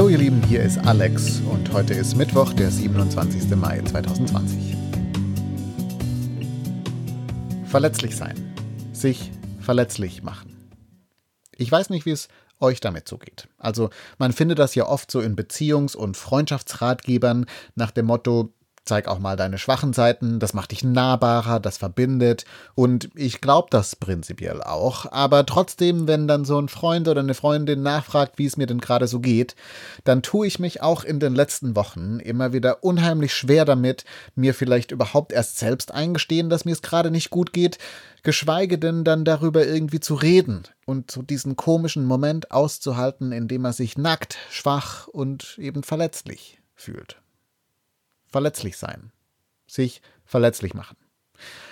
Hallo ihr Lieben, hier ist Alex und heute ist Mittwoch, der 27. Mai 2020. Verletzlich sein. Sich verletzlich machen. Ich weiß nicht, wie es euch damit so geht. Also man findet das ja oft so in Beziehungs- und Freundschaftsratgebern nach dem Motto, Zeig auch mal deine schwachen Seiten, das macht dich nahbarer, das verbindet. Und ich glaube das prinzipiell auch. Aber trotzdem, wenn dann so ein Freund oder eine Freundin nachfragt, wie es mir denn gerade so geht, dann tue ich mich auch in den letzten Wochen immer wieder unheimlich schwer damit, mir vielleicht überhaupt erst selbst eingestehen, dass mir es gerade nicht gut geht, geschweige denn dann darüber irgendwie zu reden und so diesen komischen Moment auszuhalten, in dem er sich nackt, schwach und eben verletzlich fühlt verletzlich sein, sich verletzlich machen.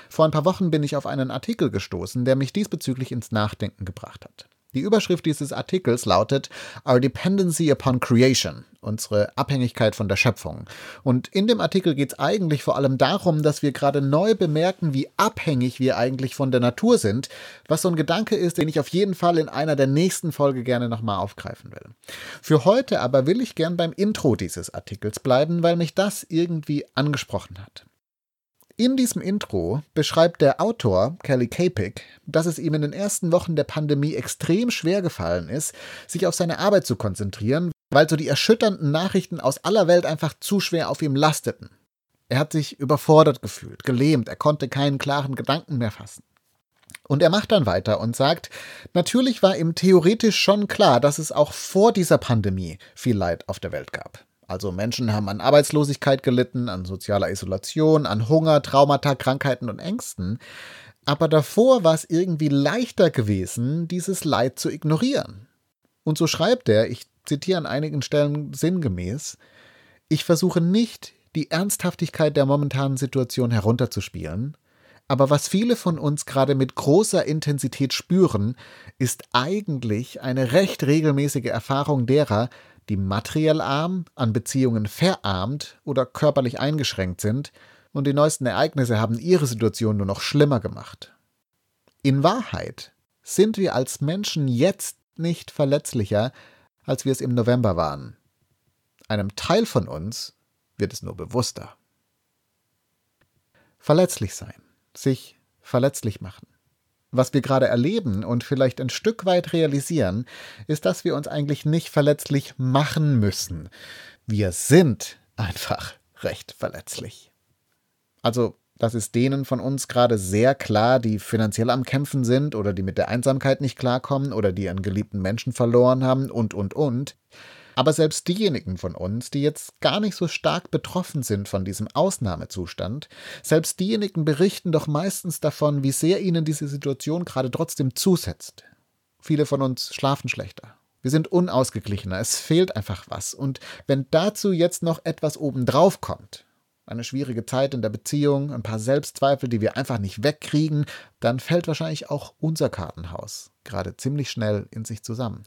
Vor ein paar Wochen bin ich auf einen Artikel gestoßen, der mich diesbezüglich ins Nachdenken gebracht hat. Die Überschrift dieses Artikels lautet Our Dependency upon Creation, unsere Abhängigkeit von der Schöpfung. Und in dem Artikel geht es eigentlich vor allem darum, dass wir gerade neu bemerken, wie abhängig wir eigentlich von der Natur sind, was so ein Gedanke ist, den ich auf jeden Fall in einer der nächsten Folge gerne nochmal aufgreifen will. Für heute aber will ich gern beim Intro dieses Artikels bleiben, weil mich das irgendwie angesprochen hat. In diesem Intro beschreibt der Autor Kelly Kapik, dass es ihm in den ersten Wochen der Pandemie extrem schwer gefallen ist, sich auf seine Arbeit zu konzentrieren, weil so die erschütternden Nachrichten aus aller Welt einfach zu schwer auf ihm lasteten. Er hat sich überfordert gefühlt, gelähmt, er konnte keinen klaren Gedanken mehr fassen. Und er macht dann weiter und sagt, natürlich war ihm theoretisch schon klar, dass es auch vor dieser Pandemie viel Leid auf der Welt gab. Also Menschen haben an Arbeitslosigkeit gelitten, an sozialer Isolation, an Hunger, Traumata, Krankheiten und Ängsten. Aber davor war es irgendwie leichter gewesen, dieses Leid zu ignorieren. Und so schreibt er, ich zitiere an einigen Stellen sinngemäß, ich versuche nicht, die Ernsthaftigkeit der momentanen Situation herunterzuspielen, aber was viele von uns gerade mit großer Intensität spüren, ist eigentlich eine recht regelmäßige Erfahrung derer, die materiell arm, an Beziehungen verarmt oder körperlich eingeschränkt sind, und die neuesten Ereignisse haben ihre Situation nur noch schlimmer gemacht. In Wahrheit sind wir als Menschen jetzt nicht verletzlicher, als wir es im November waren. Einem Teil von uns wird es nur bewusster. Verletzlich sein, sich verletzlich machen. Was wir gerade erleben und vielleicht ein Stück weit realisieren, ist, dass wir uns eigentlich nicht verletzlich machen müssen. Wir sind einfach recht verletzlich. Also, das ist denen von uns gerade sehr klar, die finanziell am Kämpfen sind oder die mit der Einsamkeit nicht klarkommen oder die einen geliebten Menschen verloren haben und, und, und. Aber selbst diejenigen von uns, die jetzt gar nicht so stark betroffen sind von diesem Ausnahmezustand, selbst diejenigen berichten doch meistens davon, wie sehr ihnen diese Situation gerade trotzdem zusetzt. Viele von uns schlafen schlechter. Wir sind unausgeglichener, es fehlt einfach was. Und wenn dazu jetzt noch etwas obendrauf kommt, eine schwierige Zeit in der Beziehung, ein paar Selbstzweifel, die wir einfach nicht wegkriegen, dann fällt wahrscheinlich auch unser Kartenhaus gerade ziemlich schnell in sich zusammen.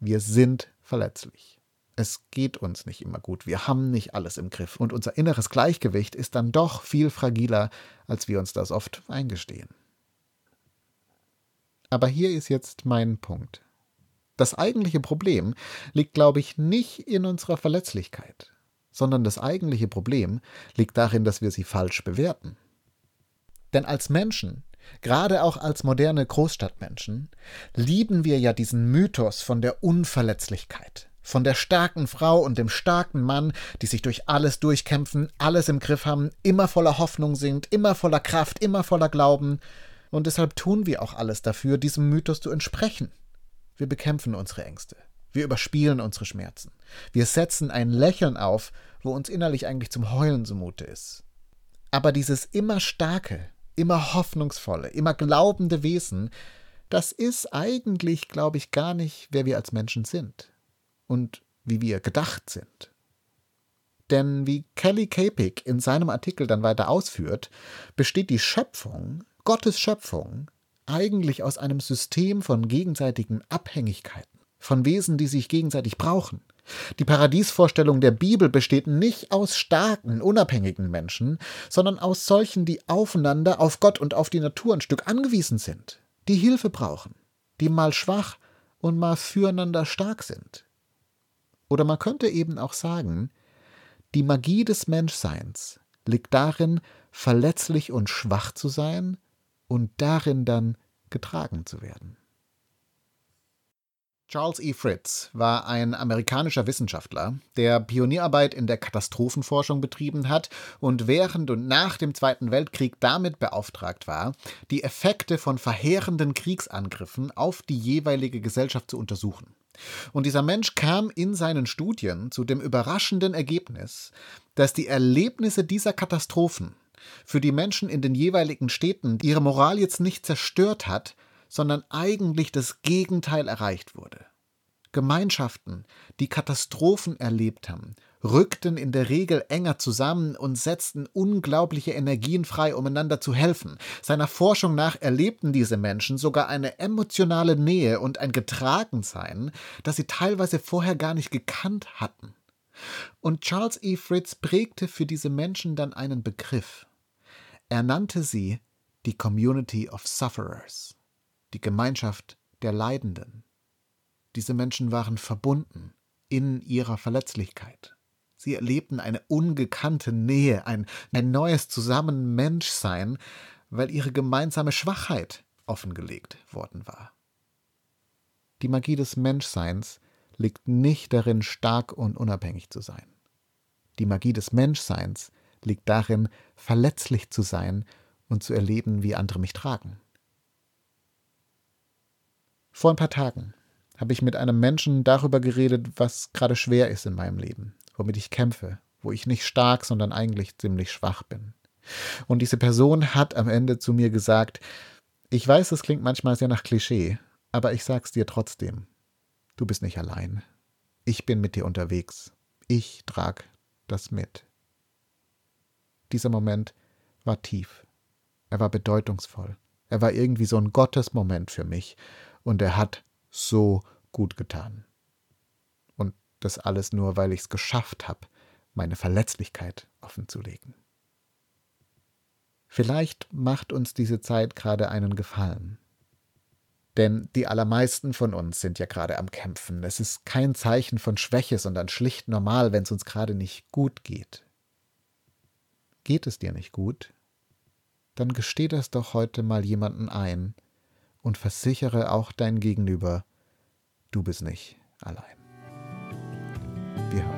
Wir sind verletzlich. Es geht uns nicht immer gut, wir haben nicht alles im Griff und unser inneres Gleichgewicht ist dann doch viel fragiler, als wir uns das oft eingestehen. Aber hier ist jetzt mein Punkt. Das eigentliche Problem liegt, glaube ich, nicht in unserer Verletzlichkeit, sondern das eigentliche Problem liegt darin, dass wir sie falsch bewerten. Denn als Menschen Gerade auch als moderne Großstadtmenschen lieben wir ja diesen Mythos von der Unverletzlichkeit, von der starken Frau und dem starken Mann, die sich durch alles durchkämpfen, alles im Griff haben, immer voller Hoffnung sind, immer voller Kraft, immer voller Glauben. Und deshalb tun wir auch alles dafür, diesem Mythos zu entsprechen. Wir bekämpfen unsere Ängste. Wir überspielen unsere Schmerzen. Wir setzen ein Lächeln auf, wo uns innerlich eigentlich zum Heulen zumute ist. Aber dieses immer starke, immer hoffnungsvolle, immer glaubende Wesen, das ist eigentlich, glaube ich, gar nicht, wer wir als Menschen sind und wie wir gedacht sind. Denn wie Kelly Kapik in seinem Artikel dann weiter ausführt, besteht die Schöpfung, Gottes Schöpfung, eigentlich aus einem System von gegenseitigen Abhängigkeiten, von Wesen, die sich gegenseitig brauchen. Die Paradiesvorstellung der Bibel besteht nicht aus starken, unabhängigen Menschen, sondern aus solchen, die aufeinander, auf Gott und auf die Natur ein Stück angewiesen sind, die Hilfe brauchen, die mal schwach und mal füreinander stark sind. Oder man könnte eben auch sagen, die Magie des Menschseins liegt darin, verletzlich und schwach zu sein und darin dann getragen zu werden. Charles E. Fritz war ein amerikanischer Wissenschaftler, der Pionierarbeit in der Katastrophenforschung betrieben hat und während und nach dem Zweiten Weltkrieg damit beauftragt war, die Effekte von verheerenden Kriegsangriffen auf die jeweilige Gesellschaft zu untersuchen. Und dieser Mensch kam in seinen Studien zu dem überraschenden Ergebnis, dass die Erlebnisse dieser Katastrophen für die Menschen in den jeweiligen Städten ihre Moral jetzt nicht zerstört hat, sondern eigentlich das Gegenteil erreicht wurde. Gemeinschaften, die Katastrophen erlebt haben, rückten in der Regel enger zusammen und setzten unglaubliche Energien frei, um einander zu helfen. Seiner Forschung nach erlebten diese Menschen sogar eine emotionale Nähe und ein Getragensein, das sie teilweise vorher gar nicht gekannt hatten. Und Charles E. Fritz prägte für diese Menschen dann einen Begriff. Er nannte sie die Community of Sufferers die Gemeinschaft der Leidenden. Diese Menschen waren verbunden in ihrer Verletzlichkeit. Sie erlebten eine ungekannte Nähe, ein, ein neues Zusammenmenschsein, weil ihre gemeinsame Schwachheit offengelegt worden war. Die Magie des Menschseins liegt nicht darin, stark und unabhängig zu sein. Die Magie des Menschseins liegt darin, verletzlich zu sein und zu erleben, wie andere mich tragen. Vor ein paar Tagen habe ich mit einem Menschen darüber geredet, was gerade schwer ist in meinem Leben, womit ich kämpfe, wo ich nicht stark, sondern eigentlich ziemlich schwach bin. Und diese Person hat am Ende zu mir gesagt, ich weiß, es klingt manchmal sehr nach Klischee, aber ich sag's dir trotzdem. Du bist nicht allein. Ich bin mit dir unterwegs. Ich trag das mit. Dieser Moment war tief. Er war bedeutungsvoll. Er war irgendwie so ein Gottesmoment für mich und er hat so gut getan. Und das alles nur, weil ich es geschafft habe, meine Verletzlichkeit offenzulegen. Vielleicht macht uns diese Zeit gerade einen Gefallen. Denn die allermeisten von uns sind ja gerade am Kämpfen. Es ist kein Zeichen von Schwäche, sondern schlicht normal, wenn es uns gerade nicht gut geht. Geht es dir nicht gut? Dann gesteh das doch heute mal jemanden ein und versichere auch dein Gegenüber, du bist nicht allein. Wir hören.